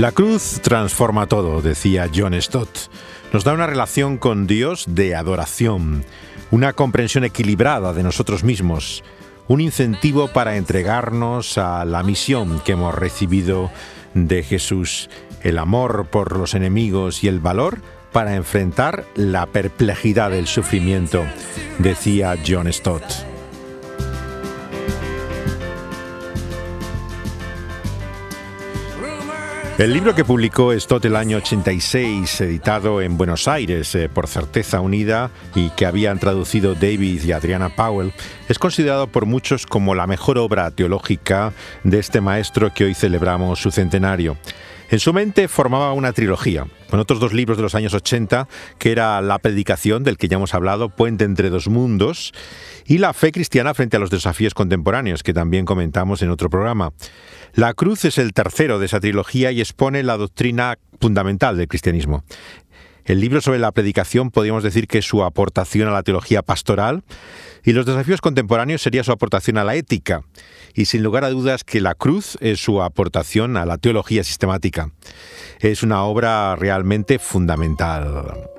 La cruz transforma todo, decía John Stott. Nos da una relación con Dios de adoración, una comprensión equilibrada de nosotros mismos, un incentivo para entregarnos a la misión que hemos recibido de Jesús, el amor por los enemigos y el valor para enfrentar la perplejidad del sufrimiento, decía John Stott. El libro que publicó Stott el año 86, editado en Buenos Aires eh, por Certeza Unida y que habían traducido David y Adriana Powell, es considerado por muchos como la mejor obra teológica de este maestro que hoy celebramos su centenario. En su mente formaba una trilogía, con otros dos libros de los años 80, que era La predicación, del que ya hemos hablado, Puente entre dos mundos, y La fe cristiana frente a los desafíos contemporáneos, que también comentamos en otro programa. La cruz es el tercero de esa trilogía y expone la doctrina fundamental del cristianismo. El libro sobre la predicación podríamos decir que es su aportación a la teología pastoral y los desafíos contemporáneos sería su aportación a la ética y sin lugar a dudas que la cruz es su aportación a la teología sistemática. Es una obra realmente fundamental.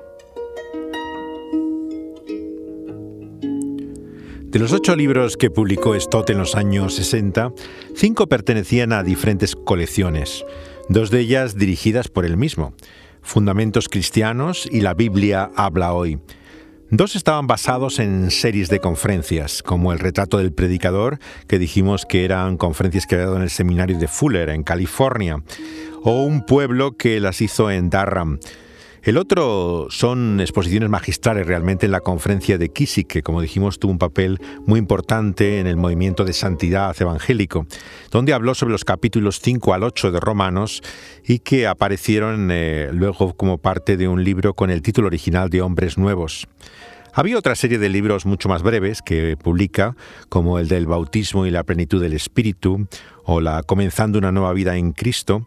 De los ocho libros que publicó Stott en los años 60, cinco pertenecían a diferentes colecciones, dos de ellas dirigidas por él mismo, Fundamentos Cristianos y La Biblia habla hoy, Dos estaban basados en series de conferencias, como el retrato del predicador, que dijimos que eran conferencias que había dado en el seminario de Fuller, en California, o un pueblo que las hizo en Durham. El otro son exposiciones magistrales realmente en la conferencia de Kisik, que como dijimos tuvo un papel muy importante en el movimiento de santidad evangélico, donde habló sobre los capítulos 5 al 8 de Romanos y que aparecieron eh, luego como parte de un libro con el título original de Hombres Nuevos. Había otra serie de libros mucho más breves que publica, como el del bautismo y la plenitud del Espíritu, o la Comenzando una nueva vida en Cristo,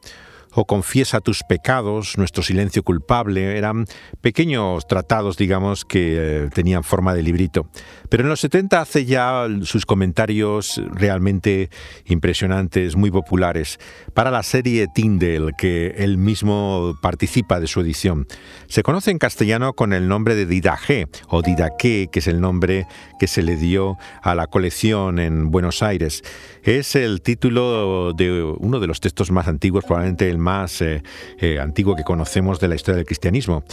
o Confiesa tus pecados, Nuestro silencio culpable, eran pequeños tratados, digamos, que eh, tenían forma de librito. Pero en los 70 hace ya sus comentarios realmente impresionantes, muy populares, para la serie Tyndale, que él mismo participa de su edición. Se conoce en castellano con el nombre de Didaje, o Didaque, que es el nombre que se le dio a la colección en Buenos Aires. Es el título de uno de los textos más antiguos, probablemente el más eh, eh, antiguo que conocemos de la historia del cristianismo.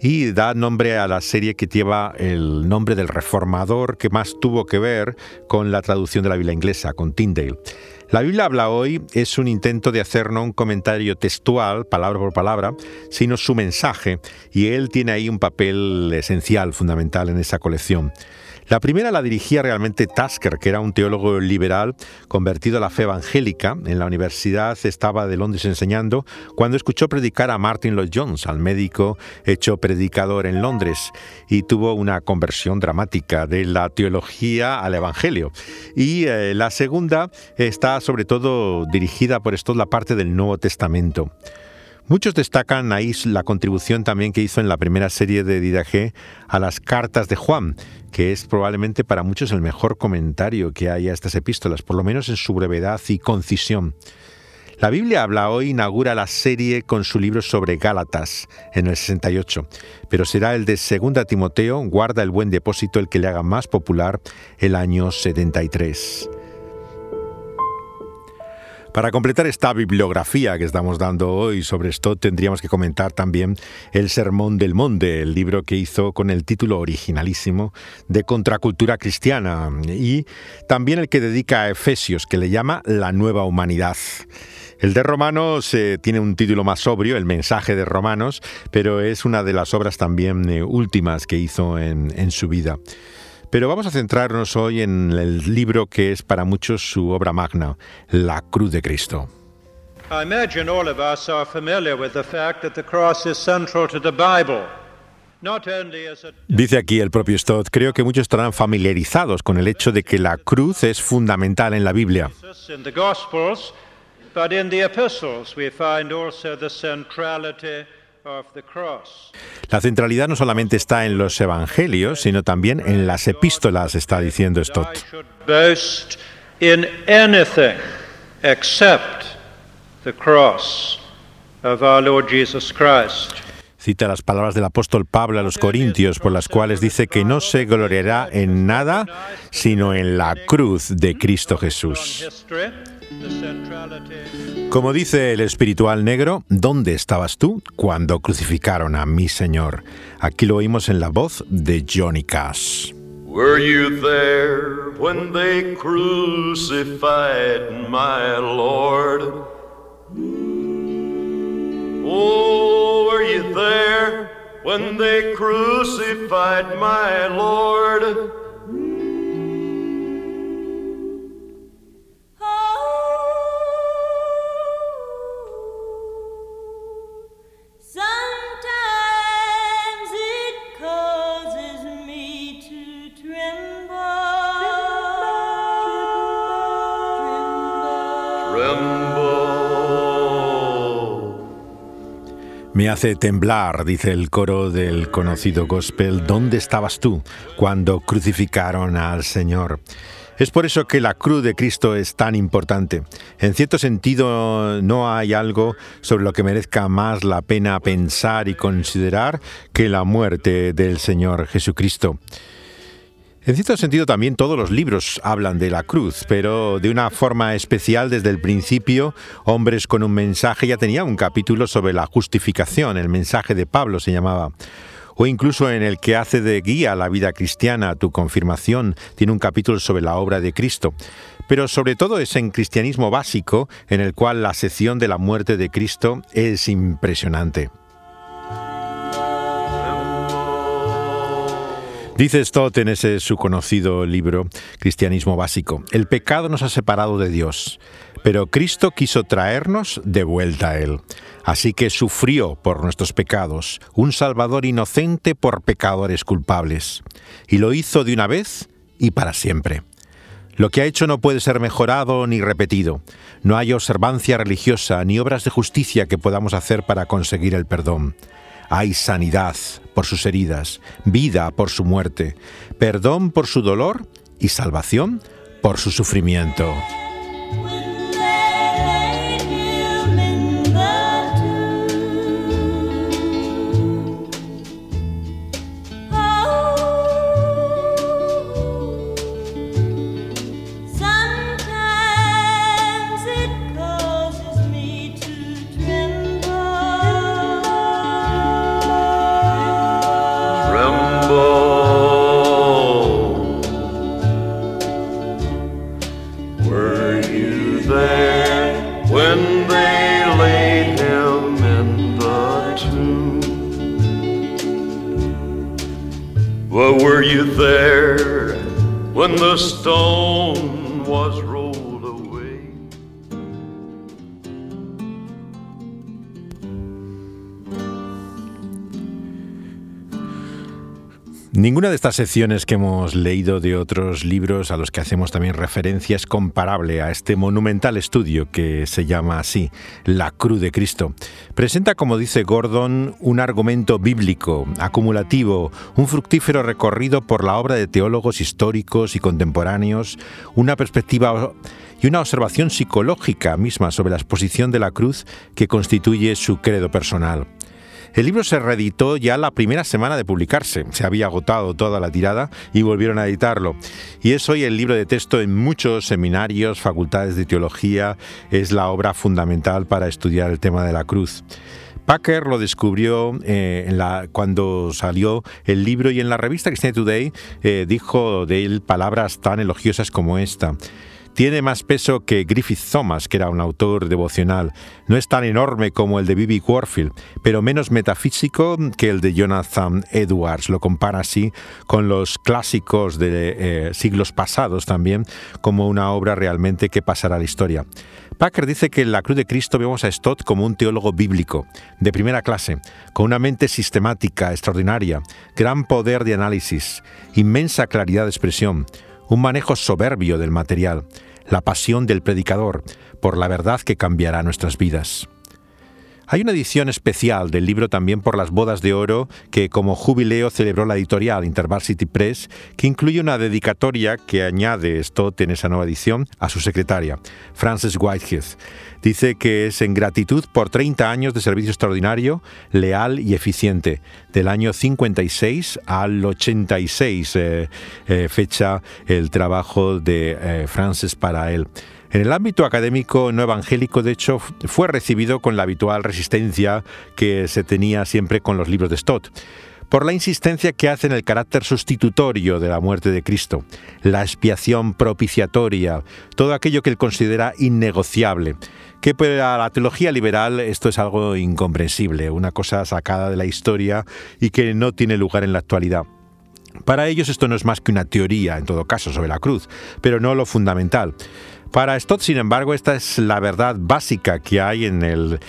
Y da nombre a la serie que lleva el nombre del reformador que más tuvo que ver con la traducción de la Biblia inglesa, con Tyndale. La Biblia habla hoy es un intento de hacer no un comentario textual, palabra por palabra, sino su mensaje, y él tiene ahí un papel esencial, fundamental en esa colección. La primera la dirigía realmente Tasker, que era un teólogo liberal convertido a la fe evangélica. En la universidad estaba de Londres enseñando cuando escuchó predicar a Martin Lloyd Jones, al médico hecho predicador en Londres, y tuvo una conversión dramática de la teología al evangelio. Y eh, la segunda está sobre todo dirigida por esto la parte del Nuevo Testamento. Muchos destacan ahí la contribución también que hizo en la primera serie de Didaje a las cartas de Juan, que es probablemente para muchos el mejor comentario que hay a estas epístolas, por lo menos en su brevedad y concisión. La Biblia habla hoy inaugura la serie con su libro sobre Gálatas en el 68, pero será el de Segunda Timoteo, guarda el buen depósito el que le haga más popular el año 73. Para completar esta bibliografía que estamos dando hoy sobre esto, tendríamos que comentar también El Sermón del Monte, el libro que hizo con el título originalísimo de Contracultura Cristiana, y también el que dedica a Efesios, que le llama La Nueva Humanidad. El de Romanos eh, tiene un título más sobrio, El mensaje de Romanos, pero es una de las obras también eh, últimas que hizo en su vida. Pero vamos a centrarnos hoy en el libro que es para muchos su obra magna, La Cruz de Cristo. Dice aquí el propio Stott, creo que muchos estarán familiarizados con el hecho de que la cruz es fundamental en la Biblia. La centralidad no solamente está en los evangelios, sino también en las epístolas, está diciendo Stott. Cita las palabras del apóstol Pablo a los Corintios, por las cuales dice que no se gloriará en nada, sino en la cruz de Cristo Jesús. Como dice el espiritual negro, ¿dónde estabas tú cuando crucificaron a mi Señor? Aquí lo oímos en la voz de Johnny Cash. Were you there when they crucified my Lord? Oh, were you there when they crucified my Lord? Me hace temblar, dice el coro del conocido gospel, ¿dónde estabas tú cuando crucificaron al Señor? Es por eso que la cruz de Cristo es tan importante. En cierto sentido, no hay algo sobre lo que merezca más la pena pensar y considerar que la muerte del Señor Jesucristo. En cierto sentido también todos los libros hablan de la cruz, pero de una forma especial desde el principio, Hombres con un mensaje ya tenía un capítulo sobre la justificación, el mensaje de Pablo se llamaba. O incluso en el que hace de guía la vida cristiana, tu confirmación, tiene un capítulo sobre la obra de Cristo. Pero sobre todo es en cristianismo básico, en el cual la sección de la muerte de Cristo es impresionante. Dice Stott en ese su conocido libro Cristianismo Básico, el pecado nos ha separado de Dios, pero Cristo quiso traernos de vuelta a Él. Así que sufrió por nuestros pecados, un Salvador inocente por pecadores culpables, y lo hizo de una vez y para siempre. Lo que ha hecho no puede ser mejorado ni repetido. No hay observancia religiosa ni obras de justicia que podamos hacer para conseguir el perdón. Hay sanidad por sus heridas, vida por su muerte, perdón por su dolor y salvación por su sufrimiento. There when they laid him in the tomb? Well, were you there when the stone Ninguna de estas secciones que hemos leído de otros libros a los que hacemos también referencia es comparable a este monumental estudio que se llama así, La Cruz de Cristo. Presenta, como dice Gordon, un argumento bíblico, acumulativo, un fructífero recorrido por la obra de teólogos históricos y contemporáneos, una perspectiva y una observación psicológica misma sobre la exposición de la cruz que constituye su credo personal. El libro se reeditó ya la primera semana de publicarse. Se había agotado toda la tirada y volvieron a editarlo. Y es hoy el libro de texto en muchos seminarios, facultades de teología. Es la obra fundamental para estudiar el tema de la cruz. Packer lo descubrió eh, cuando salió el libro y en la revista Christianity Today eh, dijo de él palabras tan elogiosas como esta. Tiene más peso que Griffith Thomas, que era un autor devocional. No es tan enorme como el de Bibi Warfield, pero menos metafísico que el de Jonathan Edwards. Lo compara así con los clásicos de eh, siglos pasados también, como una obra realmente que pasará a la historia. Packer dice que en la cruz de Cristo vemos a Stott como un teólogo bíblico, de primera clase, con una mente sistemática, extraordinaria, gran poder de análisis, inmensa claridad de expresión, un manejo soberbio del material, la pasión del predicador por la verdad que cambiará nuestras vidas. Hay una edición especial del libro también por las bodas de oro que como jubileo celebró la editorial InterVarsity Press, que incluye una dedicatoria que añade Stott en esa nueva edición a su secretaria, Frances Whitehead. Dice que es en gratitud por 30 años de servicio extraordinario, leal y eficiente, del año 56 al 86, eh, eh, fecha el trabajo de eh, Frances para él. En el ámbito académico no evangélico, de hecho, fue recibido con la habitual resistencia que se tenía siempre con los libros de Stott por la insistencia que hace en el carácter sustitutorio de la muerte de Cristo, la expiación propiciatoria, todo aquello que él considera innegociable, que para la teología liberal esto es algo incomprensible, una cosa sacada de la historia y que no tiene lugar en la actualidad. Para ellos esto no es más que una teoría, en todo caso, sobre la cruz, pero no lo fundamental. Para Stott, sin embargo, esta es la verdad básica que hay en el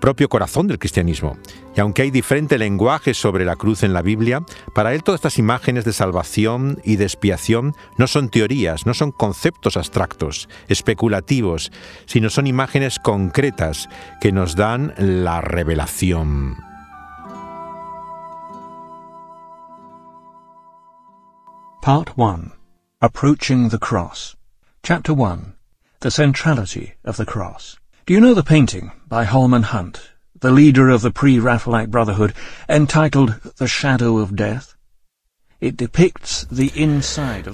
propio corazón del cristianismo. Y aunque hay diferente lenguaje sobre la cruz en la Biblia, para él todas estas imágenes de salvación y de expiación no son teorías, no son conceptos abstractos, especulativos, sino son imágenes concretas que nos dan la revelación. Part 1 Approaching the Cross. Chapter 1 The Centrality of the Cross. Do you know the painting by Holman Hunt, the leader of the pre-Raphaelite Brotherhood, entitled The Shadow of Death?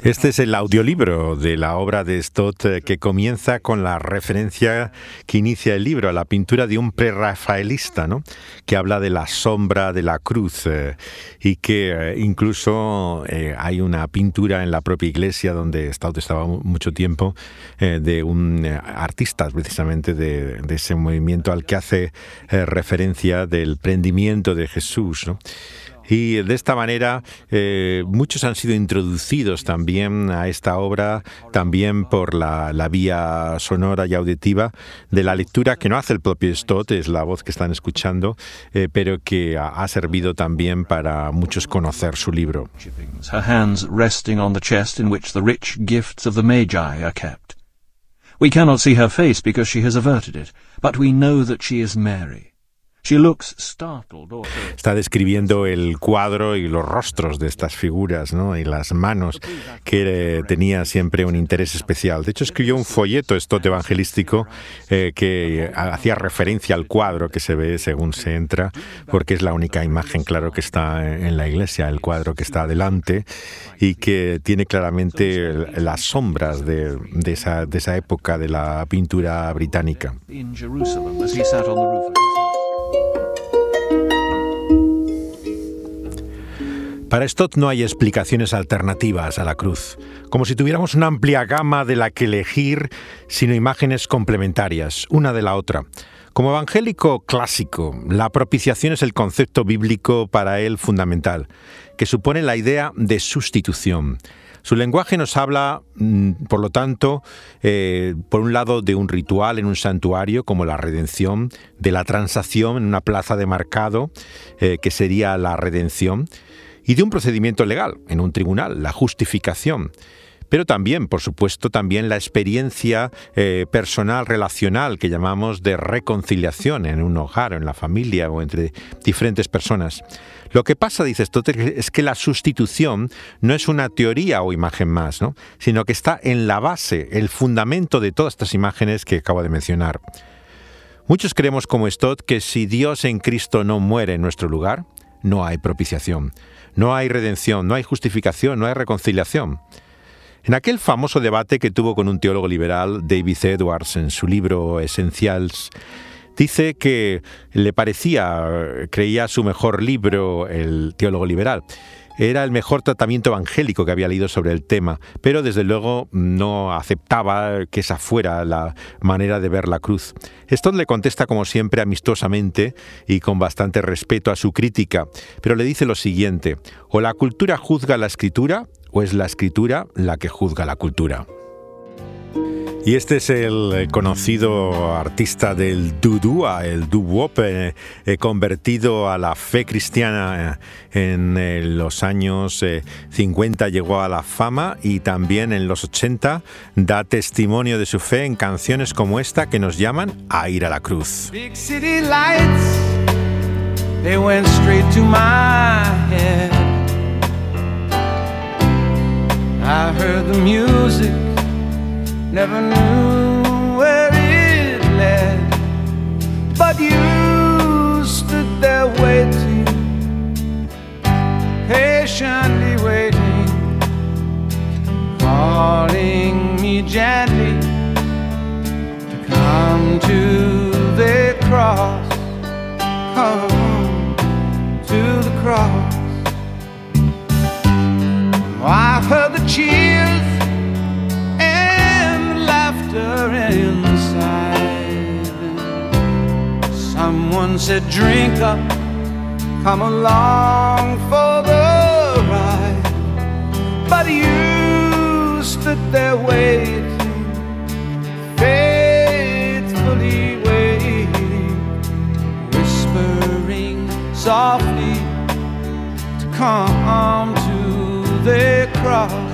Este es el audiolibro de la obra de Stott eh, que comienza con la referencia que inicia el libro a la pintura de un prerrafaelista, ¿no? que habla de la sombra de la cruz eh, y que eh, incluso eh, hay una pintura en la propia iglesia donde Stott estaba mu- mucho tiempo de un artista precisamente de, de ese movimiento al que hace referencia del prendimiento de Jesús. ¿no? Y de esta manera eh, muchos han sido introducidos también a esta obra, también por la, vía sonora y auditiva de la lectura que no hace el propio Stott, es la voz que están escuchando, eh, pero que ha, ha servido también para muchos conocer su libro. Her hands resting on the chest in which the rich gifts of the Magi are kept. We cannot see her face because she has averted it, but we know that she is Mary. Está describiendo el cuadro y los rostros de estas figuras ¿no? y las manos que eh, tenía siempre un interés especial. De hecho, escribió un folleto Stott evangelístico eh, que hacía referencia al cuadro que se ve según se entra, porque es la única imagen, claro, que está en la iglesia, el cuadro que está adelante y que tiene claramente las sombras de, de esa, de esa época de la pintura británica. Para Stott no hay explicaciones alternativas a la cruz, como si tuviéramos una amplia gama de la que elegir, sino imágenes complementarias, una de la otra. Como evangélico clásico, la propiciación es el concepto bíblico para él fundamental, que supone la idea de sustitución. Su lenguaje nos habla, mm, por lo tanto, eh, por un lado de un ritual en un santuario como la redención, de la transacción en una plaza de mercado, eh, que sería la redención, y de un procedimiento legal en un tribunal, la justificación. Pero también, por supuesto, también la experiencia eh, personal, relacional, que llamamos de reconciliación en un hogar, en la familia o entre diferentes personas. Lo que pasa, dice Stott, es que la sustitución no es una teoría o imagen más, ¿no? sino que está en la base, el fundamento de todas estas imágenes que acabo de mencionar. Muchos creemos como Stott que si Dios en Cristo no muere en nuestro lugar, no hay propiciación, no hay redención, no hay justificación, no hay reconciliación. En aquel famoso debate que tuvo con un teólogo liberal, David Edwards, en su libro Essentials, dice que le parecía, creía su mejor libro, el teólogo liberal. Era el mejor tratamiento evangélico que había leído sobre el tema, pero desde luego no aceptaba que esa fuera la manera de ver la cruz. Stott le contesta como siempre amistosamente y con bastante respeto a su crítica, pero le dice lo siguiente, o la cultura juzga la escritura o es la escritura la que juzga la cultura. Y este es el conocido artista del dudua, el doo-wop, eh, eh, convertido a la fe cristiana eh, en eh, los años eh, 50, llegó a la fama y también en los 80 da testimonio de su fe en canciones como esta que nos llaman a ir a la cruz. Big city lights, they went straight to my head. I heard the music, never knew where it led. But you stood there waiting, patiently waiting, calling me gently to come to the cross, come to the cross. I've heard the cheers laughter inside. Someone said, Drink up, come along for the ride. But you stood there waiting faithfully waiting, whispering softly to come to the cross.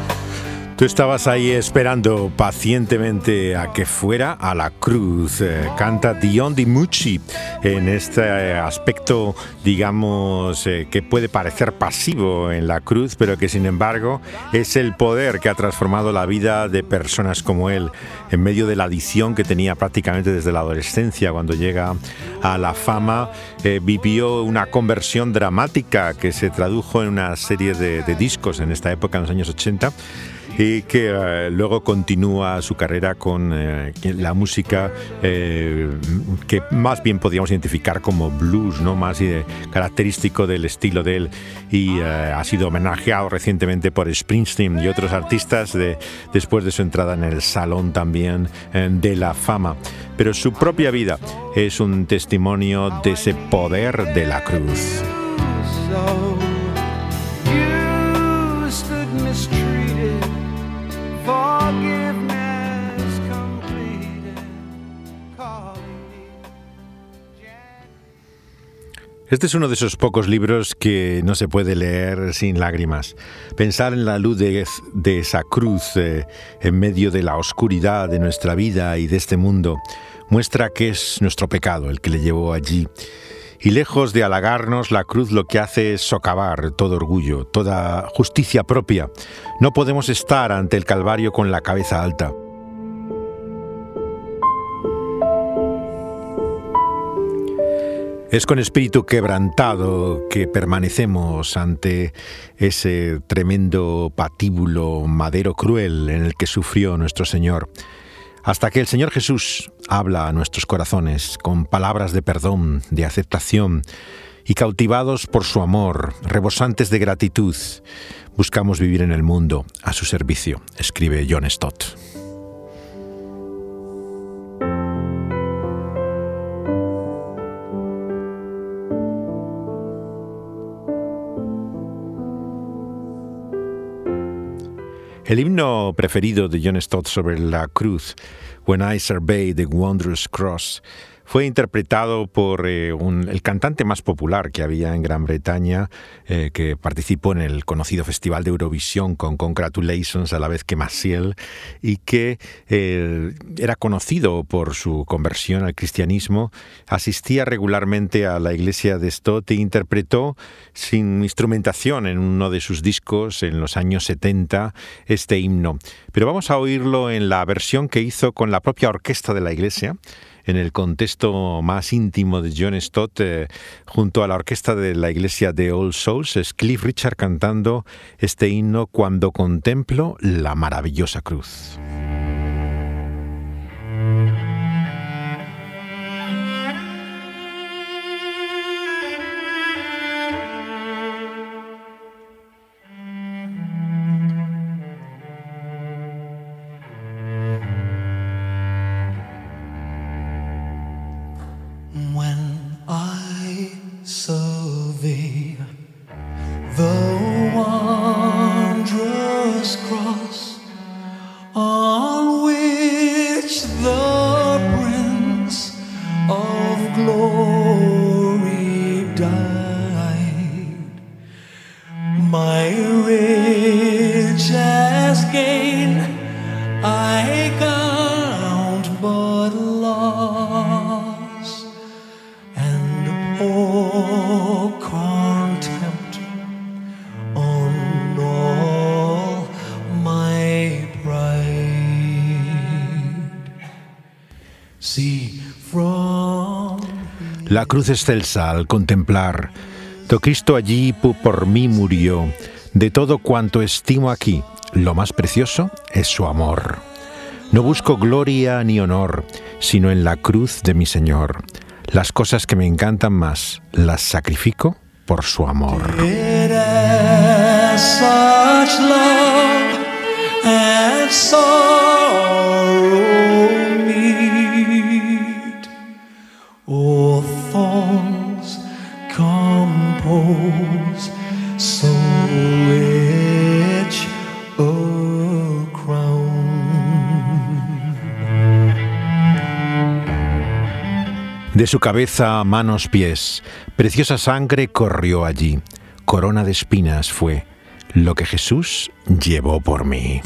Tú estabas ahí esperando pacientemente a que fuera a la cruz. Eh, canta Dion Di Mucci en este eh, aspecto, digamos, eh, que puede parecer pasivo en la cruz, pero que sin embargo es el poder que ha transformado la vida de personas como él en medio de la adicción que tenía prácticamente desde la adolescencia. Cuando llega a la fama, eh, vivió una conversión dramática que se tradujo en una serie de, de discos en esta época, en los años 80 y que eh, luego continúa su carrera con eh, la música eh, que más bien podríamos identificar como blues, ¿no? más característico del estilo de él y ha sido homenajeado recientemente por Springsteen y otros artistas de- después de su entrada en el salón también de la fama. Pero su propia vida es un testimonio de ese poder de la cruz. Este es uno de esos pocos libros que no se puede leer sin lágrimas. Pensar en la luz de, esa cruz eh, en medio de la oscuridad de nuestra vida y de este mundo muestra que es nuestro pecado el que le llevó allí. Y lejos de halagarnos, la cruz lo que hace es socavar todo orgullo, toda justicia propia. No podemos estar ante el Calvario con la cabeza alta. Es con espíritu quebrantado que permanecemos ante ese tremendo patíbulo madero cruel en el que sufrió nuestro Señor, hasta que el Señor Jesús habla a nuestros corazones con palabras de perdón, de aceptación, y cautivados por su amor, rebosantes de gratitud, buscamos vivir en el mundo a su servicio, escribe John Stott. El himno preferido de John Stott sobre la cruz, When I Survey the Wondrous Cross, fue interpretado por eh, un- el cantante más popular que había en Gran Bretaña, eh, que participó en el conocido Festival de Eurovisión con Congratulations a la vez que Maciel, y que eh, era conocido por su conversión al cristianismo, asistía regularmente a la iglesia de Stott e interpretó sin instrumentación en uno de sus discos en los años 70 este himno. Pero vamos a oírlo en la versión que hizo con la propia orquesta de la iglesia en el contexto más íntimo de John Stott, eh, junto a la orquesta de la iglesia de All Souls, es Cliff Richard cantando este himno Cuando contemplo la maravillosa cruz. Cruz excelsa al contemplar, do Cristo allí por mí murió, de todo cuanto estimo aquí, lo más precioso es su amor. No busco gloria ni honor, sino en la cruz de mi Señor. Las cosas que me encantan más, las sacrifico por su amor. De su cabeza manos pies, preciosa sangre corrió allí. Corona de espinas fue lo que Jesús llevó por mí.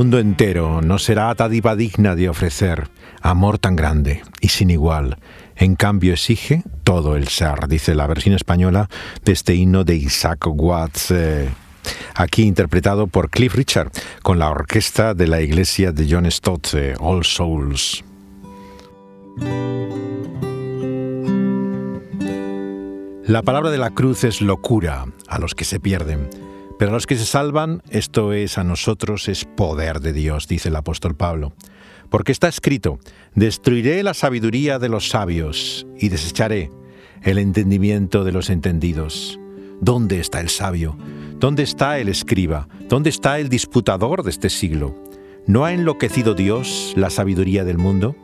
Mundo entero no será dádiva digna de ofrecer amor tan grande y sin igual. En cambio exige todo el ser, dice la versión española de este himno de Isaac Watts. eh, Aquí interpretado por Cliff Richard con la orquesta de la iglesia de John Stott, eh, All Souls. La palabra de la cruz es locura a los que se pierden, pero los que se salvan, esto es a nosotros, es poder de Dios, dice el apóstol Pablo. Porque está escrito, destruiré la sabiduría de los sabios y desecharé el entendimiento de los entendidos. ¿Dónde está el sabio? ¿Dónde está el escriba? ¿Dónde está el disputador de este siglo? ¿No ha enloquecido Dios la sabiduría del mundo?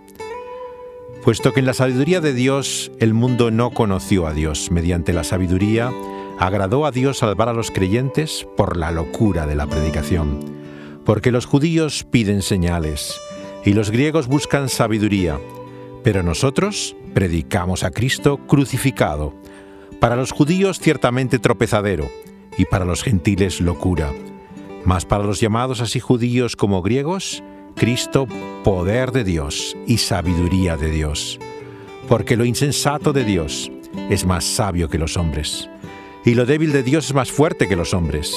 Puesto que en la sabiduría de Dios el mundo no conoció a Dios, mediante la sabiduría agradó a Dios salvar a los creyentes por la locura de la predicación. Porque los judíos piden señales y los griegos buscan sabiduría, pero nosotros predicamos a Cristo crucificado, para los judíos ciertamente tropezadero y para los gentiles locura, mas para los llamados así judíos como griegos, Cristo, poder de Dios y sabiduría de Dios. Porque lo insensato de Dios es más sabio que los hombres, y lo débil de Dios es más fuerte que los hombres.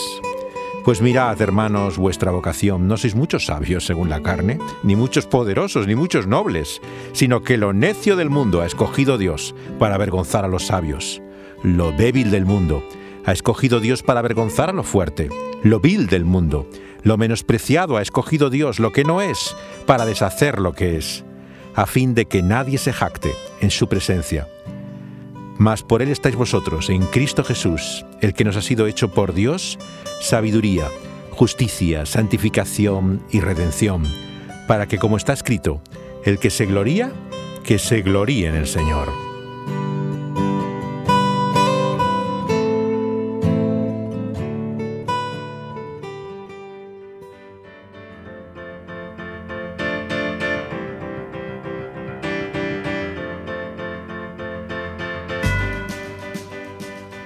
Pues mirad, hermanos, vuestra vocación, no sois muchos sabios según la carne, ni muchos poderosos, ni muchos nobles, sino que lo necio del mundo ha escogido Dios para avergonzar a los sabios. Lo débil del mundo ha escogido Dios para avergonzar a lo fuerte. Lo vil del mundo, lo menospreciado ha escogido Dios, lo que no es, para deshacer lo que es, a fin de que nadie se jacte en su presencia. Mas por Él estáis vosotros, en Cristo Jesús, el que nos ha sido hecho por Dios, sabiduría, justicia, santificación y redención, para que, como está escrito, el que se gloría, que se gloríe en el Señor.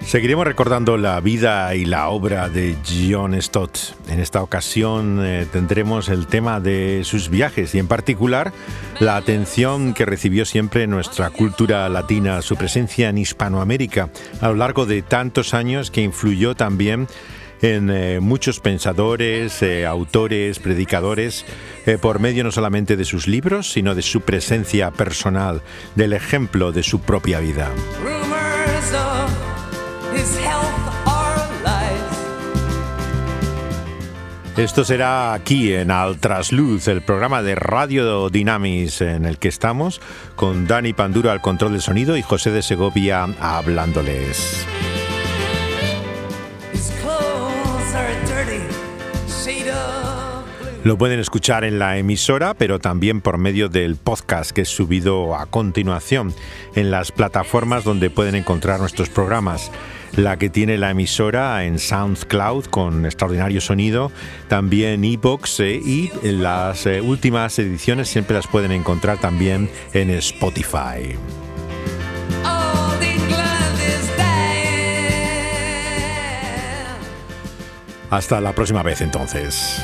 Seguiremos recordando la vida y la obra de John Stott. En esta ocasión eh, tendremos el tema de sus viajes y en particular la atención que recibió siempre nuestra cultura latina, su presencia en Hispanoamérica a lo largo de tantos años que influyó también en eh, muchos pensadores, eh, autores, predicadores, por medio no solamente de sus libros, sino de su presencia personal, del ejemplo de su propia vida. Esto será aquí en Al Trasluz, el programa de Radio Dynamis en el que estamos, con Dani Panduro al control del sonido y José de Segovia hablándoles. Lo pueden escuchar en la emisora, pero también por medio del podcast que es subido a continuación en las plataformas donde pueden encontrar nuestros programas. La que tiene la emisora en SoundCloud con extraordinario sonido, también iBox eh, y las eh, últimas ediciones siempre las pueden encontrar también en Spotify. Hasta la próxima vez entonces.